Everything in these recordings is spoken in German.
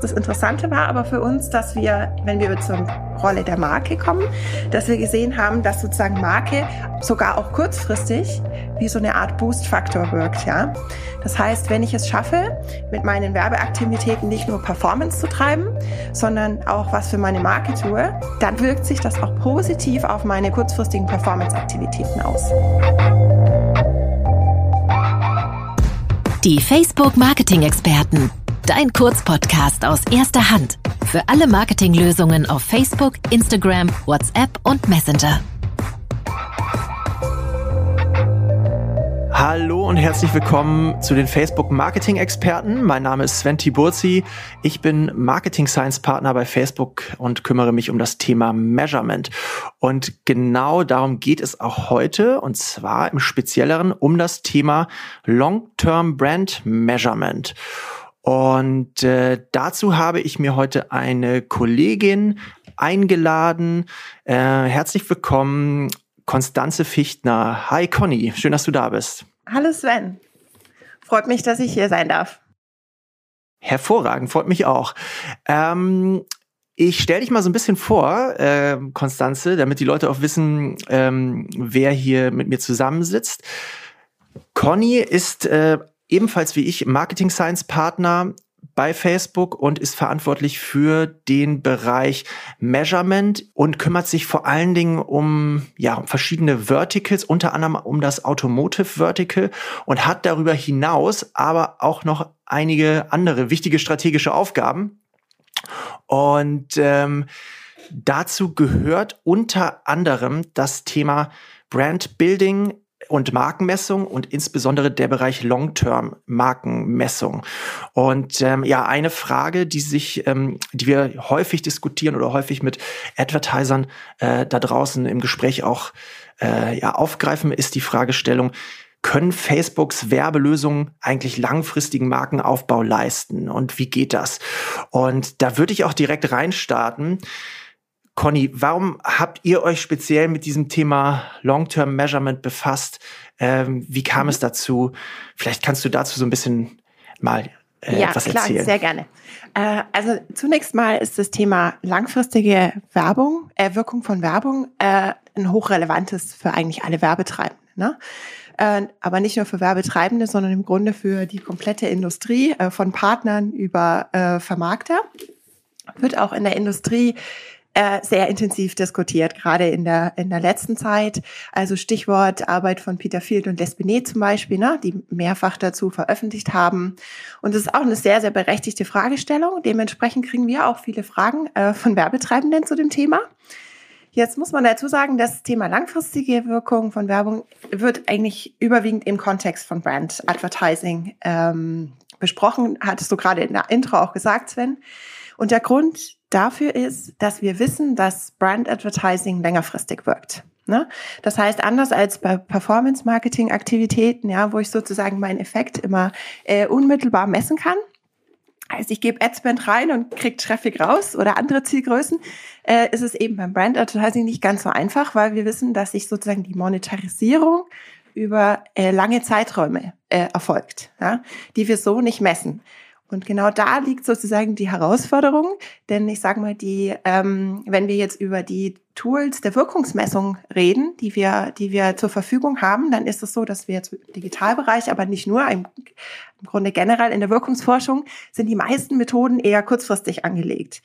Das Interessante war aber für uns, dass wir, wenn wir zur Rolle der Marke kommen, dass wir gesehen haben, dass sozusagen Marke sogar auch kurzfristig wie so eine Art Boost-Faktor wirkt. Ja? Das heißt, wenn ich es schaffe, mit meinen Werbeaktivitäten nicht nur Performance zu treiben, sondern auch was für meine Marke tue, dann wirkt sich das auch positiv auf meine kurzfristigen Performance-Aktivitäten aus. Die Facebook Marketing Experten. Dein Kurzpodcast aus erster Hand. Für alle Marketinglösungen auf Facebook, Instagram, WhatsApp und Messenger. Hallo und herzlich willkommen zu den Facebook Marketing Experten. Mein Name ist Sven Tiburzi. Ich bin Marketing Science Partner bei Facebook und kümmere mich um das Thema Measurement. Und genau darum geht es auch heute und zwar im Spezielleren um das Thema Long-Term Brand Measurement. Und äh, dazu habe ich mir heute eine Kollegin eingeladen. Äh, herzlich willkommen, Konstanze Fichtner. Hi Conny, schön, dass du da bist. Hallo Sven. Freut mich, dass ich hier sein darf. Hervorragend, freut mich auch. Ähm, ich stelle dich mal so ein bisschen vor, äh, Konstanze, damit die Leute auch wissen, ähm, wer hier mit mir zusammensitzt. Conny ist äh, ebenfalls wie ich Marketing Science Partner bei Facebook und ist verantwortlich für den Bereich Measurement und kümmert sich vor allen Dingen um ja verschiedene Verticals, unter anderem um das Automotive Vertical und hat darüber hinaus aber auch noch einige andere wichtige strategische Aufgaben. Und ähm, dazu gehört unter anderem das Thema Brand Building, und Markenmessung und insbesondere der Bereich Long-Term-Markenmessung. Und ähm, ja, eine Frage, die sich, ähm, die wir häufig diskutieren oder häufig mit Advertisern äh, da draußen im Gespräch auch äh, ja, aufgreifen, ist die Fragestellung, können Facebooks Werbelösungen eigentlich langfristigen Markenaufbau leisten? Und wie geht das? Und da würde ich auch direkt reinstarten. Conny, warum habt ihr euch speziell mit diesem Thema Long-Term Measurement befasst? Ähm, wie kam es dazu? Vielleicht kannst du dazu so ein bisschen mal äh, ja, etwas klar, erzählen. sehr gerne. Äh, also zunächst mal ist das Thema langfristige Werbung, äh, Wirkung von Werbung, äh, ein hochrelevantes für eigentlich alle Werbetreibenden. Ne? Äh, aber nicht nur für Werbetreibende, sondern im Grunde für die komplette Industrie, äh, von Partnern über Vermarkter. Wird auch in der Industrie äh, sehr intensiv diskutiert, gerade in der, in der letzten Zeit. Also Stichwort Arbeit von Peter Field und Lespinet zum Beispiel, ne, die mehrfach dazu veröffentlicht haben. Und das ist auch eine sehr, sehr berechtigte Fragestellung. Dementsprechend kriegen wir auch viele Fragen äh, von Werbetreibenden zu dem Thema. Jetzt muss man dazu sagen, das Thema langfristige Wirkung von Werbung wird eigentlich überwiegend im Kontext von Brand Advertising ähm, besprochen. Hattest du gerade in der Intro auch gesagt, Sven. Und der Grund dafür ist, dass wir wissen, dass Brand Advertising längerfristig wirkt. Ne? Das heißt, anders als bei Performance-Marketing-Aktivitäten, ja, wo ich sozusagen meinen Effekt immer äh, unmittelbar messen kann, heißt, ich gebe Adspend rein und kriege Traffic raus oder andere Zielgrößen, äh, ist es eben beim Brand Advertising nicht ganz so einfach, weil wir wissen, dass sich sozusagen die Monetarisierung über äh, lange Zeiträume äh, erfolgt, ja, die wir so nicht messen. Und genau da liegt sozusagen die Herausforderung, denn ich sage mal, die, ähm, wenn wir jetzt über die Tools der Wirkungsmessung reden, die wir, die wir zur Verfügung haben, dann ist es so, dass wir jetzt im Digitalbereich, aber nicht nur, im, im Grunde generell in der Wirkungsforschung, sind die meisten Methoden eher kurzfristig angelegt.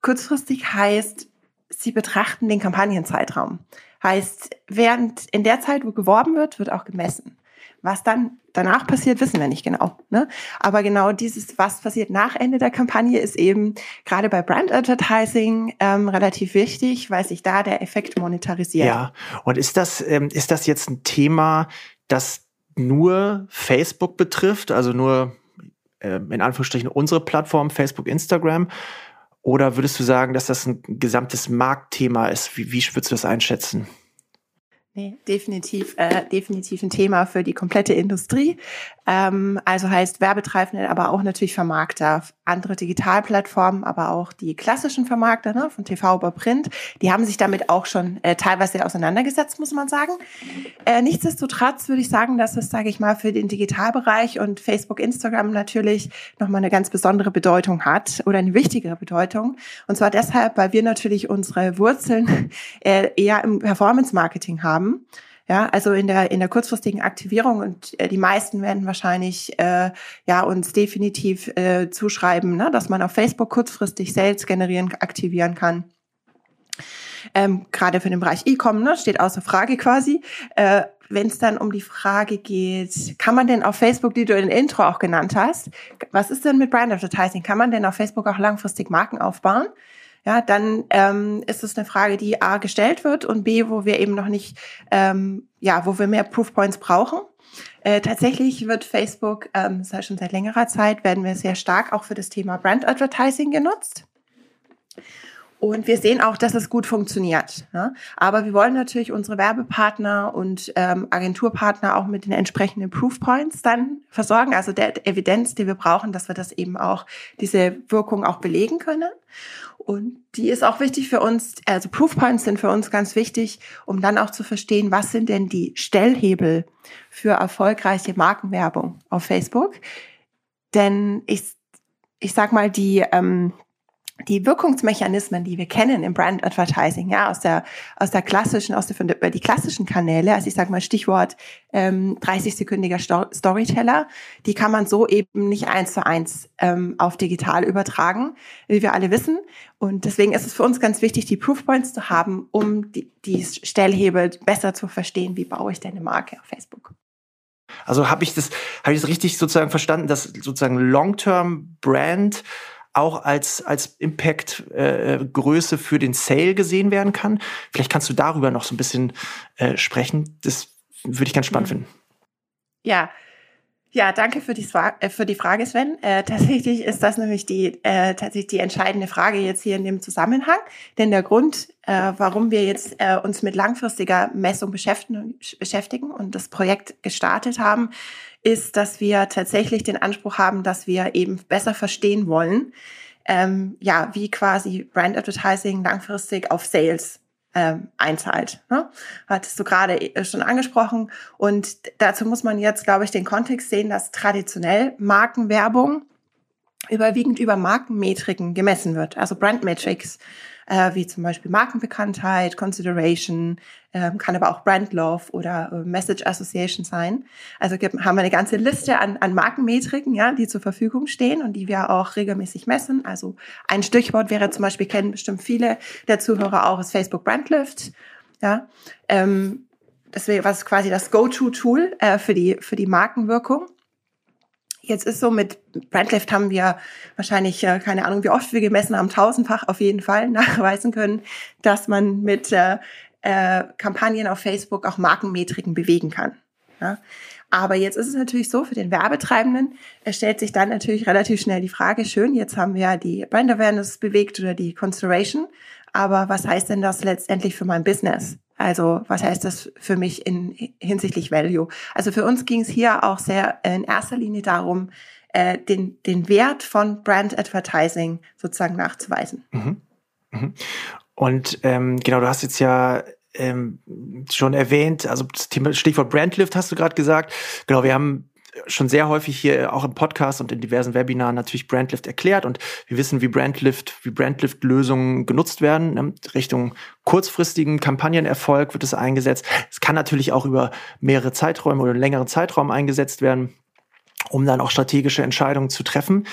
Kurzfristig heißt, sie betrachten den Kampagnenzeitraum. Heißt, während in der Zeit, wo geworben wird, wird auch gemessen. Was dann danach passiert, wissen wir nicht genau. Ne? Aber genau dieses, was passiert nach Ende der Kampagne, ist eben gerade bei Brand Advertising ähm, relativ wichtig, weil sich da der Effekt monetarisiert. Ja, und ist das, ähm, ist das jetzt ein Thema, das nur Facebook betrifft, also nur äh, in Anführungsstrichen unsere Plattform, Facebook, Instagram? Oder würdest du sagen, dass das ein gesamtes Marktthema ist? Wie, wie würdest du das einschätzen? Nee, definitiv, äh, definitiv ein Thema für die komplette Industrie. Ähm, also heißt Werbetreibende, aber auch natürlich Vermarkter, andere Digitalplattformen, aber auch die klassischen Vermarkter ne, von TV über Print, die haben sich damit auch schon äh, teilweise auseinandergesetzt, muss man sagen. Äh, nichtsdestotrotz würde ich sagen, dass es, sage ich mal, für den Digitalbereich und Facebook, Instagram natürlich nochmal eine ganz besondere Bedeutung hat oder eine wichtigere Bedeutung. Und zwar deshalb, weil wir natürlich unsere Wurzeln äh, eher im Performance-Marketing haben haben. Ja, also in der in der kurzfristigen Aktivierung und äh, die meisten werden wahrscheinlich äh, ja uns definitiv äh, zuschreiben, ne, dass man auf Facebook kurzfristig Sales generieren aktivieren kann. Ähm, Gerade für den Bereich E-Com ne, steht außer Frage quasi. Äh, Wenn es dann um die Frage geht, kann man denn auf Facebook, die du in Intro auch genannt hast, was ist denn mit Brand Advertising? Kann man denn auf Facebook auch langfristig Marken aufbauen? Ja, dann ähm, ist es eine Frage, die A gestellt wird und B, wo wir eben noch nicht, ähm, ja, wo wir mehr Proofpoints brauchen. Äh, tatsächlich wird Facebook, ähm, das heißt schon seit längerer Zeit, werden wir sehr stark auch für das Thema Brand Advertising genutzt. Und wir sehen auch, dass es gut funktioniert. Ne? Aber wir wollen natürlich unsere Werbepartner und ähm, Agenturpartner auch mit den entsprechenden Proofpoints dann versorgen, also der Evidenz, die wir brauchen, dass wir das eben auch, diese Wirkung auch belegen können. Und die ist auch wichtig für uns, also Proofpoints sind für uns ganz wichtig, um dann auch zu verstehen, was sind denn die Stellhebel für erfolgreiche Markenwerbung auf Facebook. Denn ich, ich sag mal, die, ähm, die Wirkungsmechanismen, die wir kennen im Brand Advertising, ja, aus der, aus der klassischen, aus der, die klassischen Kanäle, also ich sage mal Stichwort ähm, 30-sekündiger Storyteller, die kann man so eben nicht eins zu eins ähm, auf digital übertragen, wie wir alle wissen. Und deswegen ist es für uns ganz wichtig, die Proofpoints zu haben, um die, die Stellhebel besser zu verstehen, wie baue ich denn eine Marke auf Facebook. Also habe ich das, habe ich das richtig sozusagen verstanden, dass sozusagen Long-Term Brand auch als, als Impact-Größe äh, für den Sale gesehen werden kann. Vielleicht kannst du darüber noch so ein bisschen äh, sprechen. Das würde ich ganz spannend mhm. finden. Ja, ja, danke für die, äh, für die Frage, Sven. Äh, tatsächlich ist das nämlich die, äh, tatsächlich die entscheidende Frage jetzt hier in dem Zusammenhang. Denn der Grund, äh, warum wir jetzt äh, uns mit langfristiger Messung beschäftigen, beschäftigen und das Projekt gestartet haben, ist, dass wir tatsächlich den Anspruch haben, dass wir eben besser verstehen wollen, ähm, ja, wie quasi Brand Advertising langfristig auf Sales ähm, einzahlt. Ne? Hattest du gerade äh, schon angesprochen. Und dazu muss man jetzt, glaube ich, den Kontext sehen, dass traditionell Markenwerbung überwiegend über Markenmetriken gemessen wird, also Brandmetrics äh, wie zum Beispiel Markenbekanntheit, Consideration, äh, kann aber auch Brand Love oder äh, Message Association sein. Also haben wir eine ganze Liste an, an Markenmetriken, ja, die zur Verfügung stehen und die wir auch regelmäßig messen. Also ein Stichwort wäre zum Beispiel, kennen bestimmt viele der Zuhörer auch, ist Facebook Brand Lift. Ja, ähm, das wäre was quasi das Go-To-Tool äh, für die für die Markenwirkung. Jetzt ist so mit Brandlift haben wir wahrscheinlich, äh, keine Ahnung, wie oft wir gemessen haben, tausendfach auf jeden Fall nachweisen können, dass man mit äh, äh, Kampagnen auf Facebook auch Markenmetriken bewegen kann. Ja? Aber jetzt ist es natürlich so, für den Werbetreibenden es stellt sich dann natürlich relativ schnell die Frage, schön, jetzt haben wir ja die Brand Awareness bewegt oder die Consideration, aber was heißt denn das letztendlich für mein Business? Also was heißt das für mich in hinsichtlich Value? Also für uns ging es hier auch sehr in erster Linie darum, äh, den, den Wert von Brand Advertising sozusagen nachzuweisen. Mhm. Mhm. Und ähm, genau, du hast jetzt ja ähm, schon erwähnt, also Stichwort Brandlift hast du gerade gesagt. Genau, wir haben schon sehr häufig hier auch im Podcast und in diversen Webinaren natürlich Brandlift erklärt und wir wissen, wie Brandlift, wie Brandlift-Lösungen genutzt werden. Ne? Richtung kurzfristigen Kampagnenerfolg wird es eingesetzt. Es kann natürlich auch über mehrere Zeiträume oder einen längeren Zeitraum eingesetzt werden, um dann auch strategische Entscheidungen zu treffen.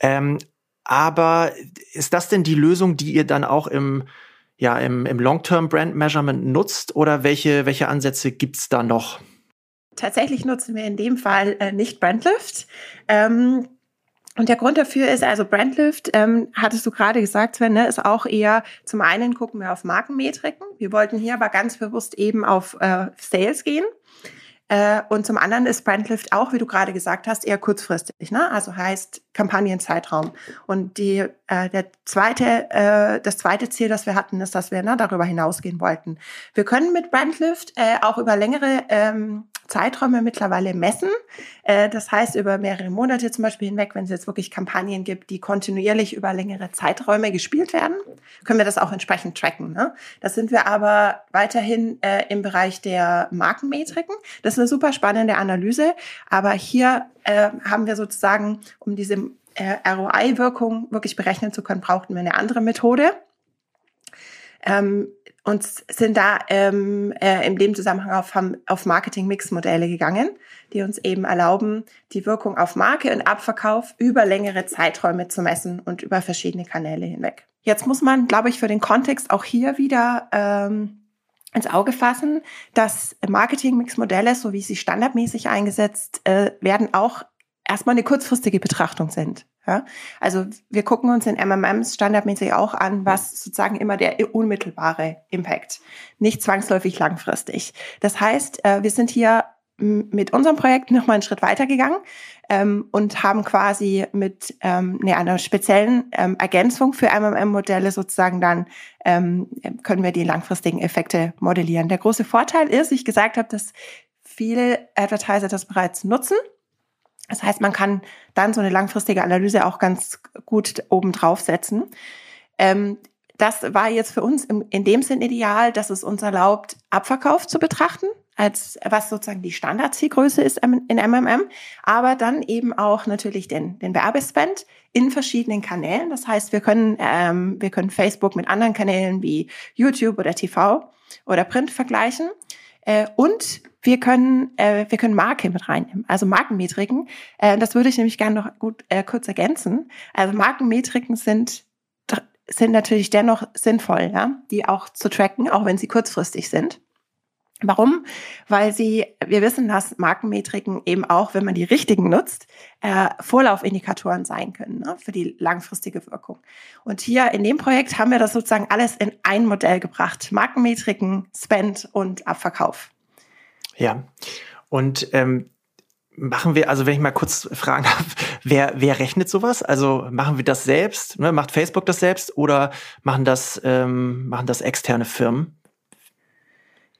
Ähm, aber ist das denn die Lösung, die ihr dann auch im ja, im, im Long-Term Brand Measurement nutzt oder welche, welche Ansätze gibt's da noch? Tatsächlich nutzen wir in dem Fall äh, nicht Brandlift. Ähm, und der Grund dafür ist, also Brandlift, ähm, hattest du gerade gesagt, Sven, ne, ist auch eher, zum einen gucken wir auf Markenmetriken. Wir wollten hier aber ganz bewusst eben auf äh, Sales gehen. Äh, und zum anderen ist Brandlift auch, wie du gerade gesagt hast, eher kurzfristig. Ne? Also heißt Kampagnenzeitraum. Und die, äh, der zweite, äh, das zweite Ziel, das wir hatten, ist, dass wir ne, darüber hinausgehen wollten. Wir können mit Brandlift äh, auch über längere ähm, Zeiträume mittlerweile messen. Äh, das heißt, über mehrere Monate zum Beispiel hinweg, wenn es jetzt wirklich Kampagnen gibt, die kontinuierlich über längere Zeiträume gespielt werden, können wir das auch entsprechend tracken. Ne? Das sind wir aber weiterhin äh, im Bereich der Markenmetriken. Das ist eine super spannende Analyse, aber hier äh, haben wir sozusagen, um diese ROI-Wirkung wirklich berechnen zu können, brauchten wir eine andere Methode. Ähm, und sind da ähm, äh, in dem Zusammenhang auf, auf Marketing-Mix-Modelle gegangen, die uns eben erlauben, die Wirkung auf Marke und Abverkauf über längere Zeiträume zu messen und über verschiedene Kanäle hinweg. Jetzt muss man, glaube ich, für den Kontext auch hier wieder ähm, ins Auge fassen, dass Marketing-Mix-Modelle, so wie sie standardmäßig eingesetzt äh, werden, auch erstmal eine kurzfristige Betrachtung sind. Ja? Also wir gucken uns in MMMs standardmäßig auch an, was sozusagen immer der unmittelbare Impact, nicht zwangsläufig langfristig. Das heißt, äh, wir sind hier mit unserem Projekt noch mal einen Schritt weitergegangen ähm, und haben quasi mit ähm, ne, einer speziellen ähm, Ergänzung für MMM-Modelle sozusagen dann ähm, können wir die langfristigen Effekte modellieren. Der große Vorteil ist, ich gesagt habe, dass viele Advertiser das bereits nutzen das heißt, man kann dann so eine langfristige Analyse auch ganz gut oben draufsetzen. Ähm, das war jetzt für uns im, in dem Sinn ideal, dass es uns erlaubt, Abverkauf zu betrachten, als was sozusagen die Standardzielgröße ist in MMM, aber dann eben auch natürlich den, den Werbespend in verschiedenen Kanälen. Das heißt, wir können, ähm, wir können Facebook mit anderen Kanälen wie YouTube oder TV oder Print vergleichen. Äh, und wir können, äh, wir können Marke mit reinnehmen, also Markenmetriken. Äh, das würde ich nämlich gerne noch gut äh, kurz ergänzen. Also Markenmetriken sind sind natürlich dennoch sinnvoll, ja, die auch zu tracken, auch wenn sie kurzfristig sind. Warum? Weil sie, wir wissen, dass Markenmetriken eben auch, wenn man die richtigen nutzt, äh, Vorlaufindikatoren sein können ne, für die langfristige Wirkung. Und hier in dem Projekt haben wir das sozusagen alles in ein Modell gebracht. Markenmetriken, Spend und Abverkauf. Ja. Und ähm, machen wir, also wenn ich mal kurz fragen darf, wer, wer rechnet sowas? Also machen wir das selbst? Ne? Macht Facebook das selbst oder machen das, ähm, machen das externe Firmen?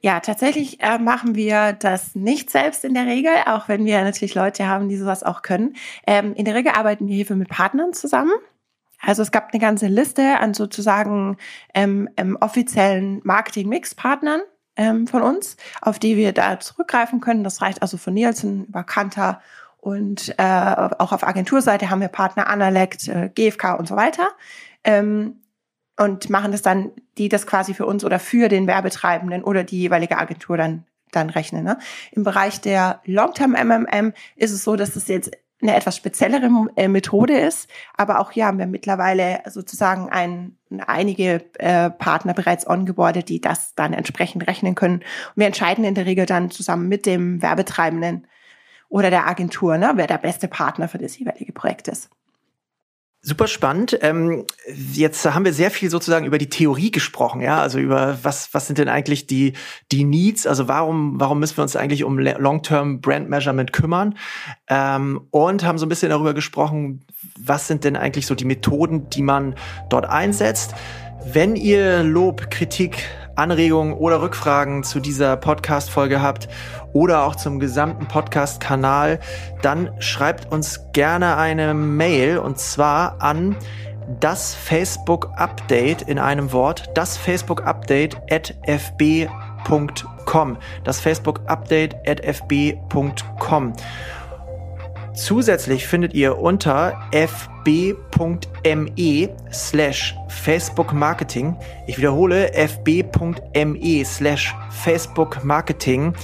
Ja, tatsächlich äh, machen wir das nicht selbst in der Regel, auch wenn wir natürlich Leute haben, die sowas auch können. Ähm, in der Regel arbeiten wir hierfür mit Partnern zusammen. Also es gab eine ganze Liste an sozusagen ähm, ähm, offiziellen Marketing-Mix-Partnern ähm, von uns, auf die wir da zurückgreifen können. Das reicht also von Nielsen über Kanter und äh, auch auf Agenturseite haben wir Partner Analect, äh, GFK und so weiter. Ähm, und machen das dann, die das quasi für uns oder für den Werbetreibenden oder die jeweilige Agentur dann dann rechnen. Ne? Im Bereich der Long-Term MMM ist es so, dass es jetzt eine etwas speziellere äh, Methode ist. Aber auch hier haben wir mittlerweile sozusagen ein, einige äh, Partner bereits ongeboardet, die das dann entsprechend rechnen können. Und wir entscheiden in der Regel dann zusammen mit dem Werbetreibenden oder der Agentur, ne, wer der beste Partner für das jeweilige Projekt ist. Super spannend. Ähm, jetzt haben wir sehr viel sozusagen über die Theorie gesprochen, ja, also über was was sind denn eigentlich die die Needs, also warum warum müssen wir uns eigentlich um Long-Term Brand Measurement kümmern ähm, und haben so ein bisschen darüber gesprochen, was sind denn eigentlich so die Methoden, die man dort einsetzt. Wenn ihr Lob, Kritik, Anregungen oder Rückfragen zu dieser Podcast-Folge habt oder auch zum gesamten Podcast-Kanal, dann schreibt uns gerne eine Mail und zwar an das Facebook Update in einem Wort, das Facebook Update at fb.com. Das Facebook Update at fb.com. Zusätzlich findet ihr unter fb.me slash Facebook Marketing, ich wiederhole, fb.me slash Facebook Marketing,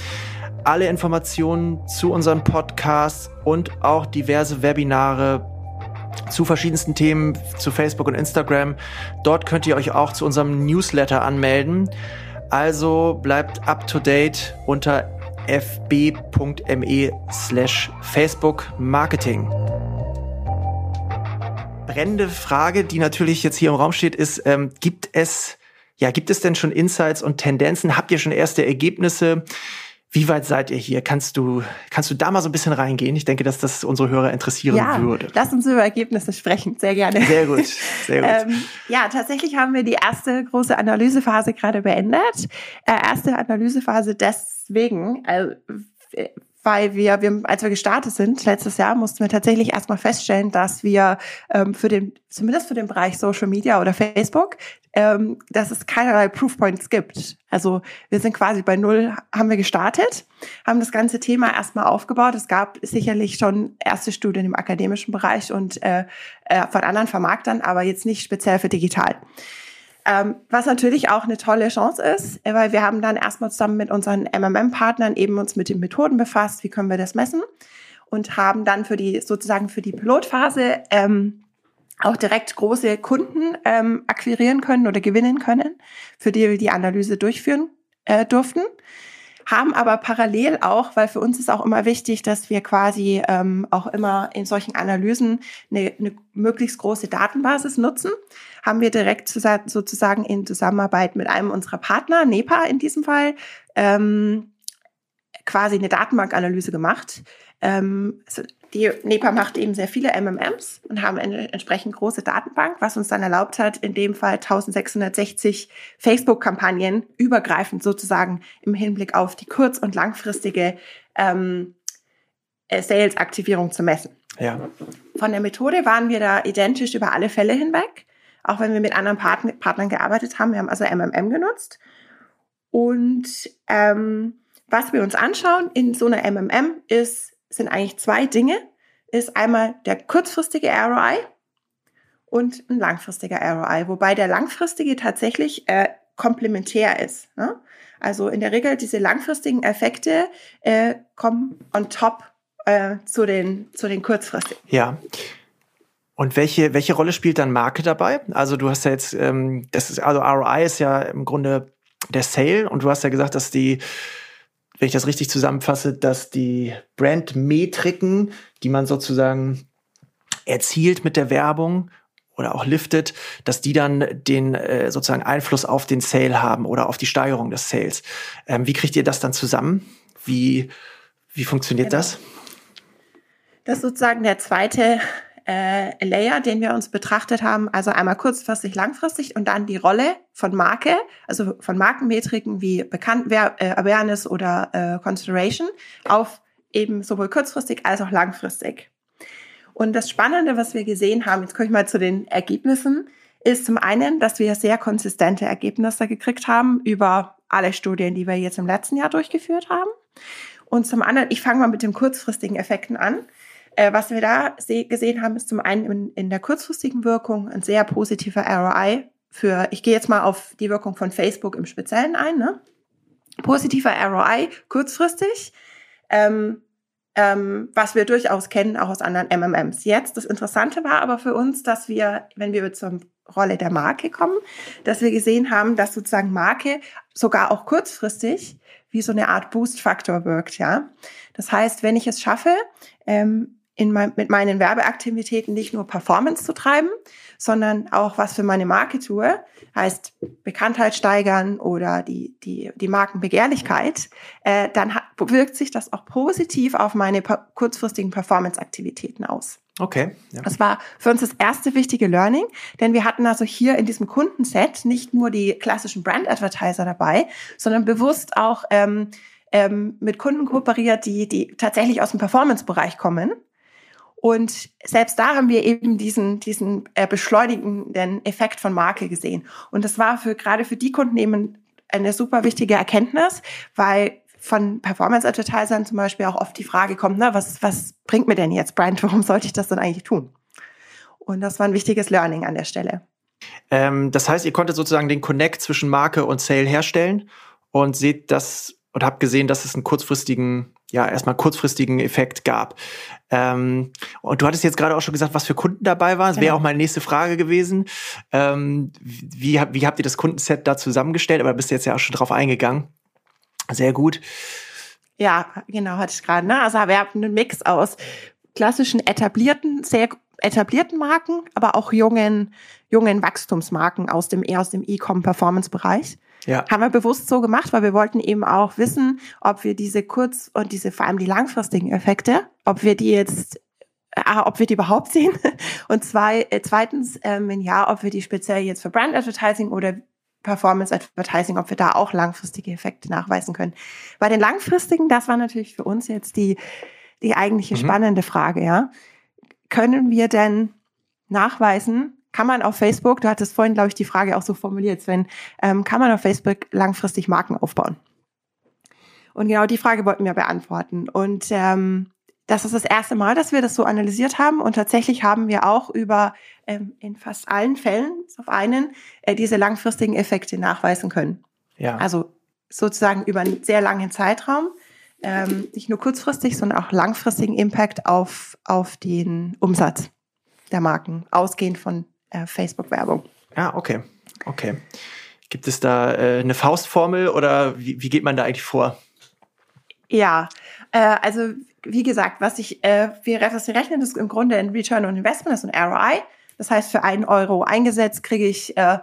alle Informationen zu unseren Podcasts und auch diverse Webinare zu verschiedensten Themen zu Facebook und Instagram. Dort könnt ihr euch auch zu unserem Newsletter anmelden. Also bleibt up to date unter fb.me slash Facebook Marketing. Brennende Frage, die natürlich jetzt hier im Raum steht, ist, ähm, gibt es, ja, gibt es denn schon Insights und Tendenzen? Habt ihr schon erste Ergebnisse? Wie weit seid ihr hier? Kannst du, kannst du da mal so ein bisschen reingehen? Ich denke, dass das unsere Hörer interessieren ja, würde. Lass uns über Ergebnisse sprechen, sehr gerne. Sehr gut, sehr gut. ähm, ja, tatsächlich haben wir die erste große Analysephase gerade beendet. Äh, erste Analysephase deswegen, äh, weil wir, wir, als wir gestartet sind, letztes Jahr, mussten wir tatsächlich erstmal feststellen, dass wir ähm, für den, zumindest für den Bereich Social Media oder Facebook, ähm, dass es keinerlei Proofpoints gibt. Also wir sind quasi bei null, haben wir gestartet, haben das ganze Thema erstmal aufgebaut. Es gab sicherlich schon erste Studien im akademischen Bereich und äh, äh, von anderen Vermarktern, aber jetzt nicht speziell für digital. Ähm, was natürlich auch eine tolle Chance ist, äh, weil wir haben dann erstmal zusammen mit unseren MMM-Partnern eben uns mit den Methoden befasst, wie können wir das messen und haben dann für die sozusagen für die Pilotphase ähm, auch direkt große Kunden ähm, akquirieren können oder gewinnen können, für die wir die Analyse durchführen äh, durften haben aber parallel auch, weil für uns ist auch immer wichtig, dass wir quasi ähm, auch immer in solchen Analysen eine, eine möglichst große Datenbasis nutzen, haben wir direkt sozusagen in Zusammenarbeit mit einem unserer Partner, NEPA in diesem Fall, ähm, quasi eine Datenbankanalyse gemacht. Ähm, die NEPA macht eben sehr viele MMMs und haben eine entsprechend große Datenbank, was uns dann erlaubt hat, in dem Fall 1660 Facebook-Kampagnen übergreifend sozusagen im Hinblick auf die kurz- und langfristige ähm, äh, Sales-Aktivierung zu messen. Ja. Von der Methode waren wir da identisch über alle Fälle hinweg, auch wenn wir mit anderen Partn Partnern gearbeitet haben. Wir haben also MMM genutzt. Und ähm, was wir uns anschauen in so einer MMM ist sind eigentlich zwei Dinge. Ist einmal der kurzfristige ROI und ein langfristiger ROI, wobei der langfristige tatsächlich äh, komplementär ist. Ne? Also in der Regel diese langfristigen Effekte äh, kommen on top äh, zu den zu den kurzfristigen. Ja. Und welche welche Rolle spielt dann Marke dabei? Also du hast ja jetzt ähm, das ist also ROI ist ja im Grunde der Sale und du hast ja gesagt, dass die wenn ich das richtig zusammenfasse, dass die Brandmetriken, die man sozusagen erzielt mit der Werbung oder auch liftet, dass die dann den äh, sozusagen Einfluss auf den Sale haben oder auf die Steigerung des Sales. Ähm, wie kriegt ihr das dann zusammen? Wie, wie funktioniert genau. das? Das ist sozusagen der zweite äh, Layer, den wir uns betrachtet haben. Also einmal kurzfristig, langfristig und dann die Rolle von Marke, also von Markenmetriken wie Bekannt äh, Awareness oder äh, Consideration auf eben sowohl kurzfristig als auch langfristig. Und das Spannende, was wir gesehen haben, jetzt komme ich mal zu den Ergebnissen, ist zum einen, dass wir sehr konsistente Ergebnisse gekriegt haben über alle Studien, die wir jetzt im letzten Jahr durchgeführt haben. Und zum anderen, ich fange mal mit den kurzfristigen Effekten an. Äh, was wir da gesehen haben, ist zum einen in, in der kurzfristigen Wirkung ein sehr positiver ROI für, ich gehe jetzt mal auf die Wirkung von Facebook im Speziellen ein, ne? Positiver ROI kurzfristig, ähm, ähm, was wir durchaus kennen, auch aus anderen MMMs. Jetzt, das Interessante war aber für uns, dass wir, wenn wir zur Rolle der Marke kommen, dass wir gesehen haben, dass sozusagen Marke sogar auch kurzfristig wie so eine Art Boost-Faktor wirkt, ja. Das heißt, wenn ich es schaffe, ähm, in mein, mit meinen Werbeaktivitäten nicht nur Performance zu treiben, sondern auch was für meine Marke tue, heißt Bekanntheit steigern oder die, die, die Markenbegehrlichkeit, äh, dann hat, wirkt sich das auch positiv auf meine kurzfristigen Performance-Aktivitäten aus. Okay. Ja. Das war für uns das erste wichtige Learning, denn wir hatten also hier in diesem Kundenset nicht nur die klassischen Brand-Advertiser dabei, sondern bewusst auch ähm, ähm, mit Kunden kooperiert, die, die tatsächlich aus dem Performance-Bereich kommen und selbst da haben wir eben diesen, diesen äh, beschleunigenden Effekt von Marke gesehen. Und das war für gerade für die Kunden eben eine super wichtige Erkenntnis, weil von Performance-Advertisern zum Beispiel auch oft die Frage kommt, na, was, was bringt mir denn jetzt Brand? Warum sollte ich das denn eigentlich tun? Und das war ein wichtiges Learning an der Stelle. Ähm, das heißt, ihr konntet sozusagen den Connect zwischen Marke und Sale herstellen und seht das und habt gesehen, dass es einen kurzfristigen ja erstmal kurzfristigen Effekt gab. Ähm, und du hattest jetzt gerade auch schon gesagt, was für Kunden dabei waren. Das wäre genau. auch meine nächste Frage gewesen. Ähm, wie, wie habt ihr das Kundenset da zusammengestellt? Aber bist du jetzt ja auch schon drauf eingegangen. Sehr gut. Ja, genau, hatte ich gerade. Ne? Also wir haben einen Mix aus klassischen etablierten, sehr etablierten Marken, aber auch jungen, jungen Wachstumsmarken aus dem eher aus dem E-Com-Performance-Bereich. Ja. Haben wir bewusst so gemacht, weil wir wollten eben auch wissen, ob wir diese kurz- und diese vor allem die langfristigen Effekte, ob wir die jetzt A, ob wir die überhaupt sehen und zwei, äh, zweitens, ähm, ja, ob wir die speziell jetzt für Brand Advertising oder Performance Advertising, ob wir da auch langfristige Effekte nachweisen können. Bei den langfristigen, das war natürlich für uns jetzt die, die eigentliche mhm. spannende Frage, ja. Können wir denn nachweisen, kann man auf Facebook, du hattest vorhin, glaube ich, die Frage auch so formuliert, Sven, ähm, kann man auf Facebook langfristig Marken aufbauen? Und genau die Frage wollten wir beantworten. Und ähm, das ist das erste Mal, dass wir das so analysiert haben. Und tatsächlich haben wir auch über ähm, in fast allen Fällen, auf einen, äh, diese langfristigen Effekte nachweisen können. Ja. Also sozusagen über einen sehr langen Zeitraum. Ähm, nicht nur kurzfristig, sondern auch langfristigen Impact auf, auf den Umsatz der Marken, ausgehend von äh, Facebook-Werbung. Ja, okay. Okay. Gibt es da äh, eine Faustformel oder wie, wie geht man da eigentlich vor? Ja, äh, also wie gesagt, was ich, äh, wir, was wir rechnen, ist im Grunde ein Return on Investment, das ist ein ROI. Das heißt, für einen Euro eingesetzt kriege ich äh,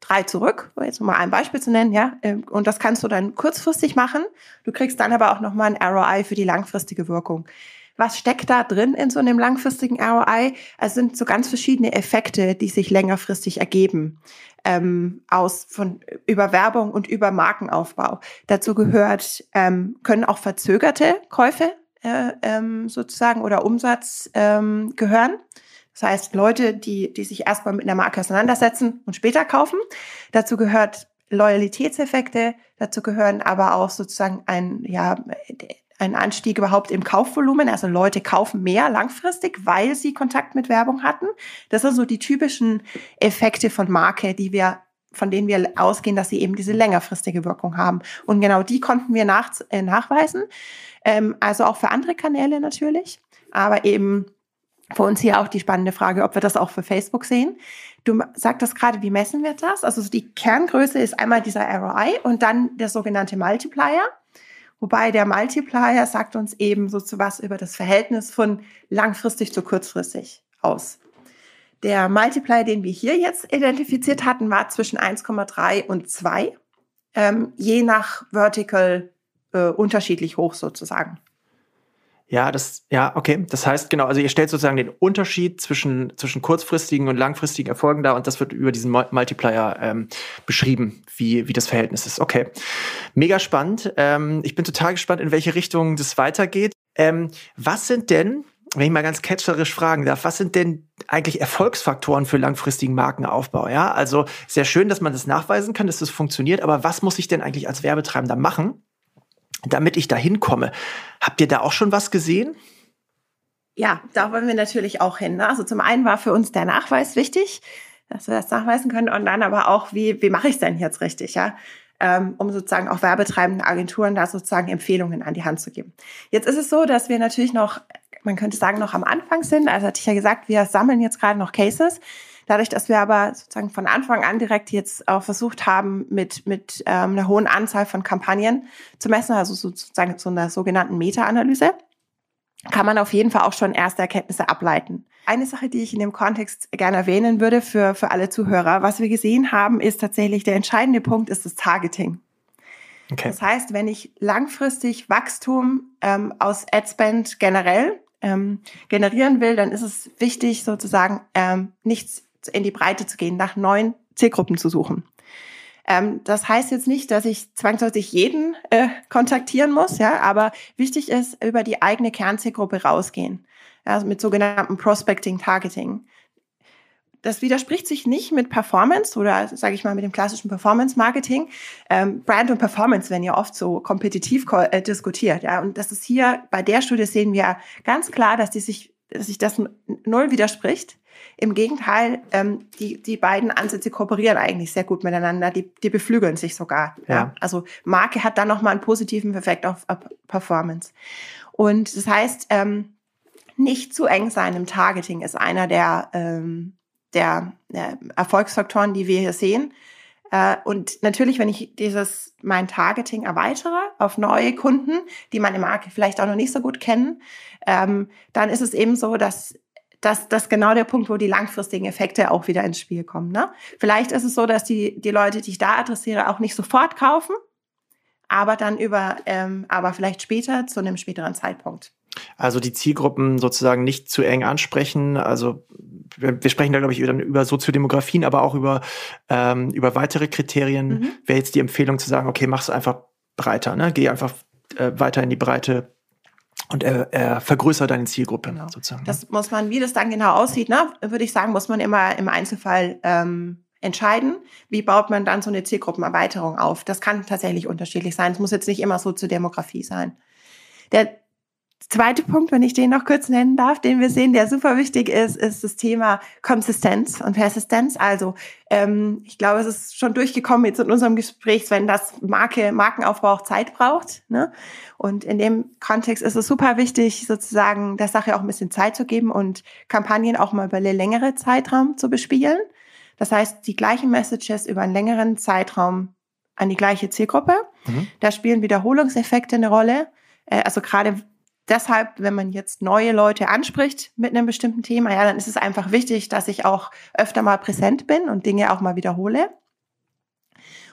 drei zurück, um jetzt mal ein Beispiel zu nennen, ja. Ähm, und das kannst du dann kurzfristig machen. Du kriegst dann aber auch nochmal ein ROI für die langfristige Wirkung. Was steckt da drin in so einem langfristigen ROI? Es sind so ganz verschiedene Effekte, die sich längerfristig ergeben ähm, aus von über Werbung und über Markenaufbau. Dazu gehört ähm, können auch verzögerte Käufe äh, ähm, sozusagen oder Umsatz ähm, gehören. Das heißt, Leute, die, die sich erstmal mit einer Marke auseinandersetzen und später kaufen. Dazu gehört Loyalitätseffekte, dazu gehören aber auch sozusagen ein, ja, ein Anstieg überhaupt im Kaufvolumen. Also Leute kaufen mehr langfristig, weil sie Kontakt mit Werbung hatten. Das sind so die typischen Effekte von Marke, die wir von denen wir ausgehen, dass sie eben diese längerfristige Wirkung haben. Und genau die konnten wir nach, äh, nachweisen. Ähm, also auch für andere Kanäle natürlich. Aber eben für uns hier auch die spannende Frage, ob wir das auch für Facebook sehen. Du sagtest gerade, wie messen wir das? Also die Kerngröße ist einmal dieser ROI und dann der sogenannte Multiplier. Wobei der Multiplier sagt uns eben so zu was über das Verhältnis von langfristig zu kurzfristig aus. Der Multiplier, den wir hier jetzt identifiziert hatten, war zwischen 1,3 und 2, ähm, je nach Vertical äh, unterschiedlich hoch sozusagen. Ja, das, ja, okay. Das heißt, genau, also ihr stellt sozusagen den Unterschied zwischen, zwischen kurzfristigen und langfristigen Erfolgen dar und das wird über diesen Multiplier ähm, beschrieben, wie, wie das Verhältnis ist. Okay. Mega spannend. Ähm, ich bin total gespannt, in welche Richtung das weitergeht. Ähm, was sind denn, wenn ich mal ganz catcherisch fragen darf, was sind denn eigentlich Erfolgsfaktoren für langfristigen Markenaufbau? Ja, also sehr schön, dass man das nachweisen kann, dass das funktioniert, aber was muss ich denn eigentlich als Werbetreibender machen, damit ich da hinkomme. Habt ihr da auch schon was gesehen? Ja, da wollen wir natürlich auch hin. Ne? Also zum einen war für uns der Nachweis wichtig, dass wir das nachweisen können und dann aber auch, wie, wie mache ich es denn jetzt richtig, ja? Ähm, um sozusagen auch werbetreibenden Agenturen da sozusagen Empfehlungen an die Hand zu geben. Jetzt ist es so, dass wir natürlich noch, man könnte sagen, noch am Anfang sind. Also hatte ich ja gesagt, wir sammeln jetzt gerade noch Cases. Dadurch, dass wir aber sozusagen von Anfang an direkt jetzt auch versucht haben, mit, mit ähm, einer hohen Anzahl von Kampagnen zu messen, also sozusagen zu einer sogenannten Meta-Analyse, kann man auf jeden Fall auch schon erste Erkenntnisse ableiten. Eine Sache, die ich in dem Kontext gerne erwähnen würde für, für alle Zuhörer, was wir gesehen haben, ist tatsächlich der entscheidende Punkt, ist das Targeting. Okay. Das heißt, wenn ich langfristig Wachstum ähm, aus AdSpend generell ähm, generieren will, dann ist es wichtig, sozusagen ähm, nichts in die Breite zu gehen, nach neuen Zielgruppen zu suchen. Ähm, das heißt jetzt nicht, dass ich zwangsläufig jeden äh, kontaktieren muss, ja, aber wichtig ist, über die eigene Kernzielgruppe rausgehen, also mit sogenannten Prospecting Targeting. Das widerspricht sich nicht mit Performance oder sage ich mal mit dem klassischen Performance Marketing. Ähm, Brand und Performance werden ja oft so kompetitiv äh, diskutiert, ja, und das ist hier bei der Studie sehen wir ganz klar, dass die sich dass sich das null widerspricht. Im Gegenteil, ähm, die, die beiden Ansätze kooperieren eigentlich sehr gut miteinander. Die, die beflügeln sich sogar. Ja. ja. Also Marke hat dann nochmal einen positiven Effekt auf, auf Performance. Und das heißt, ähm, nicht zu eng sein im Targeting ist einer der, ähm, der, der Erfolgsfaktoren, die wir hier sehen. Äh, und natürlich, wenn ich dieses mein Targeting erweitere auf neue Kunden, die meine Marke vielleicht auch noch nicht so gut kennen, ähm, dann ist es eben so, dass das, das ist genau der Punkt, wo die langfristigen Effekte auch wieder ins Spiel kommen. Ne? Vielleicht ist es so, dass die, die Leute, die ich da adressiere, auch nicht sofort kaufen, aber dann über, ähm, aber vielleicht später zu einem späteren Zeitpunkt. Also die Zielgruppen sozusagen nicht zu eng ansprechen. Also wir, wir sprechen da, glaube ich, dann über Soziodemografien, aber auch über, ähm, über weitere Kriterien. Mhm. Wäre jetzt die Empfehlung zu sagen, okay, mach es einfach breiter, ne? Geh einfach äh, weiter in die Breite und er, er vergrößert deine Zielgruppe genau. sozusagen. Das muss man, wie das dann genau aussieht, ne, würde ich sagen, muss man immer im Einzelfall ähm, entscheiden. Wie baut man dann so eine Zielgruppenerweiterung auf? Das kann tatsächlich unterschiedlich sein. Es muss jetzt nicht immer so zur Demografie sein. Der zweite Punkt, wenn ich den noch kurz nennen darf, den wir sehen, der super wichtig ist, ist das Thema Konsistenz und Persistenz. Also ähm, ich glaube, es ist schon durchgekommen jetzt in unserem Gespräch, wenn das Marke, Markenaufbau auch Zeit braucht. Ne? Und in dem Kontext ist es super wichtig, sozusagen der Sache auch ein bisschen Zeit zu geben und Kampagnen auch mal über längere Zeitraum zu bespielen. Das heißt, die gleichen Messages über einen längeren Zeitraum an die gleiche Zielgruppe. Mhm. Da spielen Wiederholungseffekte eine Rolle. Äh, also gerade deshalb, wenn man jetzt neue Leute anspricht mit einem bestimmten Thema, ja, dann ist es einfach wichtig, dass ich auch öfter mal präsent bin und Dinge auch mal wiederhole.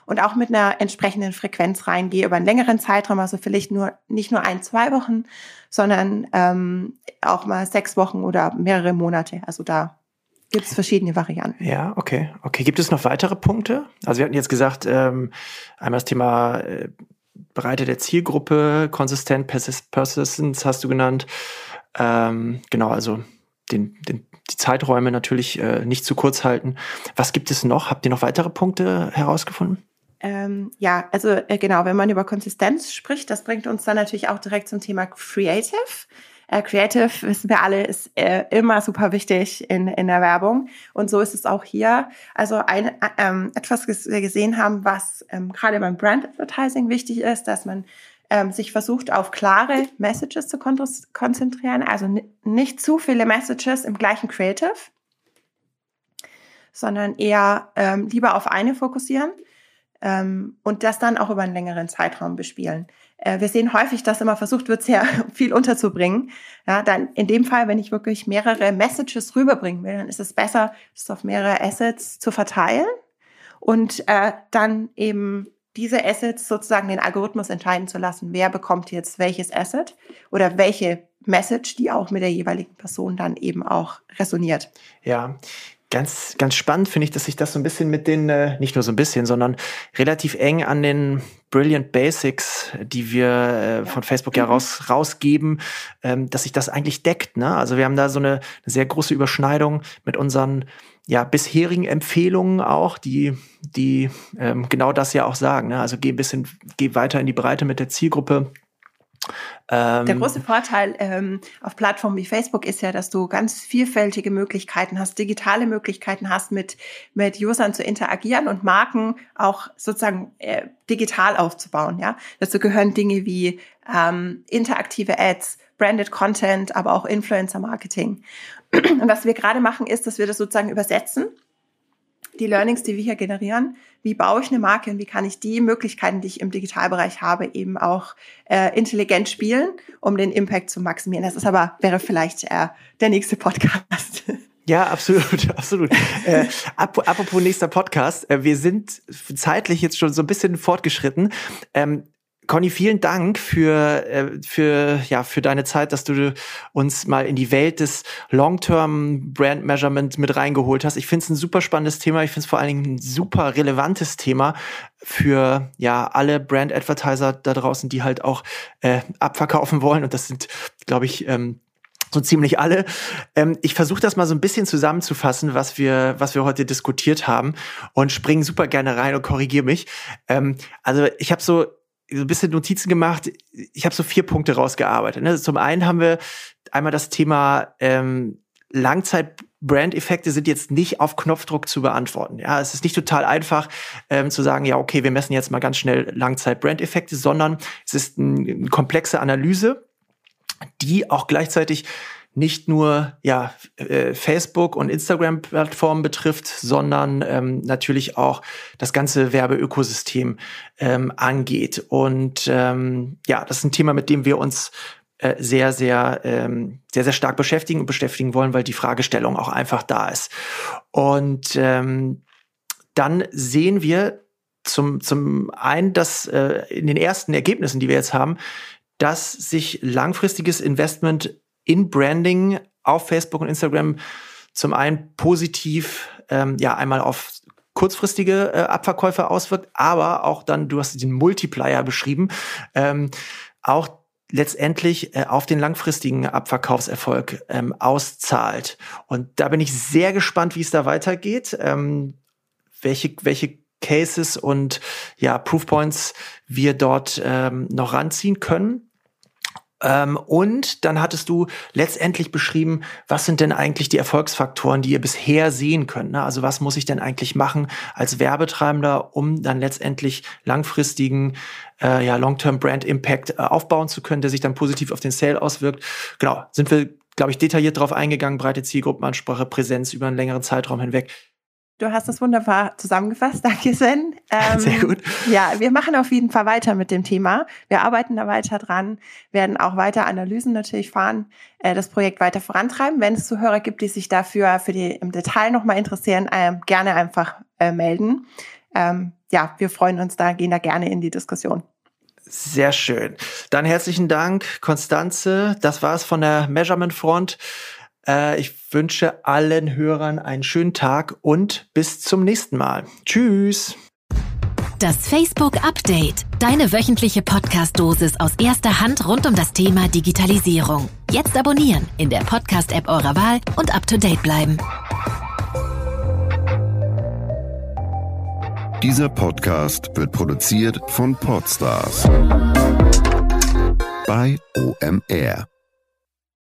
Und auch mit einer entsprechenden Frequenz reingehe über einen längeren Zeitraum, also vielleicht nur nicht nur ein, zwei Wochen, sondern ähm, auch mal sechs Wochen oder mehrere Monate. Also da gibt es verschiedene Varianten. Ja, okay. Okay. Gibt es noch weitere Punkte? Also wir hatten jetzt gesagt, ähm, einmal das Thema äh, Breite der Zielgruppe, konsistent, Persistence hast du genannt. Ähm, genau, also den, den, die Zeiträume natürlich äh, nicht zu kurz halten. Was gibt es noch? Habt ihr noch weitere Punkte herausgefunden? Ähm, ja, also äh, genau, wenn man über Konsistenz spricht, das bringt uns dann natürlich auch direkt zum Thema Creative. Äh, Creative, wissen wir alle, ist äh, immer super wichtig in, in der Werbung. Und so ist es auch hier. Also ein, äh, ähm, etwas, was wir gesehen haben, was ähm, gerade beim Brand Advertising wichtig ist, dass man ähm, sich versucht, auf klare Messages zu kon konzentrieren. Also nicht zu viele Messages im gleichen Creative, sondern eher ähm, lieber auf eine fokussieren ähm, und das dann auch über einen längeren Zeitraum bespielen. Äh, wir sehen häufig, dass immer versucht wird, sehr viel unterzubringen. Ja, dann in dem Fall, wenn ich wirklich mehrere Messages rüberbringen will, dann ist es besser, es auf mehrere Assets zu verteilen und äh, dann eben diese Assets sozusagen den Algorithmus entscheiden zu lassen, wer bekommt jetzt welches Asset oder welche Message, die auch mit der jeweiligen Person dann eben auch resoniert. Ja, ganz, ganz spannend finde ich, dass sich das so ein bisschen mit den, äh, nicht nur so ein bisschen, sondern relativ eng an den Brilliant Basics, die wir äh, von Facebook ja mhm. raus, rausgeben, ähm, dass sich das eigentlich deckt. Ne? Also wir haben da so eine, eine sehr große Überschneidung mit unseren ja, bisherigen Empfehlungen auch, die, die ähm, genau das ja auch sagen. Ne? Also geh ein bisschen, geh weiter in die Breite mit der Zielgruppe ähm, Der große Vorteil ähm, auf Plattformen wie Facebook ist ja, dass du ganz vielfältige Möglichkeiten hast, digitale Möglichkeiten hast, mit, mit Usern zu interagieren und Marken auch sozusagen äh, digital aufzubauen. Ja, Dazu gehören Dinge wie ähm, interaktive Ads, Branded Content, aber auch Influencer Marketing. Und was wir gerade machen, ist, dass wir das sozusagen übersetzen die Learnings, die wir hier generieren, wie baue ich eine Marke und wie kann ich die Möglichkeiten, die ich im Digitalbereich habe, eben auch äh, intelligent spielen, um den Impact zu maximieren. Das ist aber, wäre vielleicht äh, der nächste Podcast. Ja, absolut, absolut. äh, apropos nächster Podcast, äh, wir sind zeitlich jetzt schon so ein bisschen fortgeschritten. Ähm, Conny, vielen Dank für, äh, für, ja, für deine Zeit, dass du uns mal in die Welt des Long-Term Brand Measurement mit reingeholt hast. Ich finde es ein super spannendes Thema. Ich finde es vor allen Dingen ein super relevantes Thema für ja alle Brand Advertiser da draußen, die halt auch äh, abverkaufen wollen. Und das sind, glaube ich, ähm, so ziemlich alle. Ähm, ich versuche das mal so ein bisschen zusammenzufassen, was wir, was wir heute diskutiert haben und springe super gerne rein und korrigiere mich. Ähm, also ich habe so so ein bisschen Notizen gemacht. Ich habe so vier Punkte rausgearbeitet. Ne? Zum einen haben wir einmal das Thema ähm, Langzeit-Brand-Effekte sind jetzt nicht auf Knopfdruck zu beantworten. Ja, es ist nicht total einfach ähm, zu sagen, ja, okay, wir messen jetzt mal ganz schnell Langzeit-Brand-Effekte, sondern es ist ein, eine komplexe Analyse, die auch gleichzeitig nicht nur ja, äh, Facebook und Instagram-Plattformen betrifft, sondern ähm, natürlich auch das ganze Werbeökosystem ähm, angeht. Und ähm, ja, das ist ein Thema, mit dem wir uns äh, sehr, sehr, ähm, sehr, sehr stark beschäftigen und beschäftigen wollen, weil die Fragestellung auch einfach da ist. Und ähm, dann sehen wir zum, zum einen, dass äh, in den ersten Ergebnissen, die wir jetzt haben, dass sich langfristiges Investment in Branding auf Facebook und Instagram zum einen positiv ähm, ja einmal auf kurzfristige äh, Abverkäufe auswirkt, aber auch dann, du hast den Multiplier beschrieben, ähm, auch letztendlich äh, auf den langfristigen Abverkaufserfolg ähm, auszahlt. Und da bin ich sehr gespannt, wie es da weitergeht, ähm, welche, welche Cases und ja, Proofpoints wir dort ähm, noch ranziehen können. Ähm, und dann hattest du letztendlich beschrieben, was sind denn eigentlich die Erfolgsfaktoren, die ihr bisher sehen könnt. Ne? Also was muss ich denn eigentlich machen als Werbetreibender, um dann letztendlich langfristigen äh, ja, Long-Term Brand Impact äh, aufbauen zu können, der sich dann positiv auf den Sale auswirkt. Genau, sind wir, glaube ich, detailliert darauf eingegangen, breite Zielgruppenansprache, Präsenz über einen längeren Zeitraum hinweg. Du hast das wunderbar zusammengefasst. Danke, Sven. Ähm, Sehr gut. Ja, wir machen auf jeden Fall weiter mit dem Thema. Wir arbeiten da weiter dran, werden auch weiter Analysen natürlich fahren, äh, das Projekt weiter vorantreiben. Wenn es Zuhörer gibt, die sich dafür für die im Detail nochmal interessieren, äh, gerne einfach äh, melden. Ähm, ja, wir freuen uns da, gehen da gerne in die Diskussion. Sehr schön. Dann herzlichen Dank, Konstanze. Das war es von der Measurement Front. Äh, ich wünsche allen Hörern einen schönen Tag und bis zum nächsten Mal. Tschüss. Das Facebook Update. Deine wöchentliche Podcast-Dosis aus erster Hand rund um das Thema Digitalisierung. Jetzt abonnieren in der Podcast-App eurer Wahl und up to date bleiben. Dieser Podcast wird produziert von Podstars bei OMR.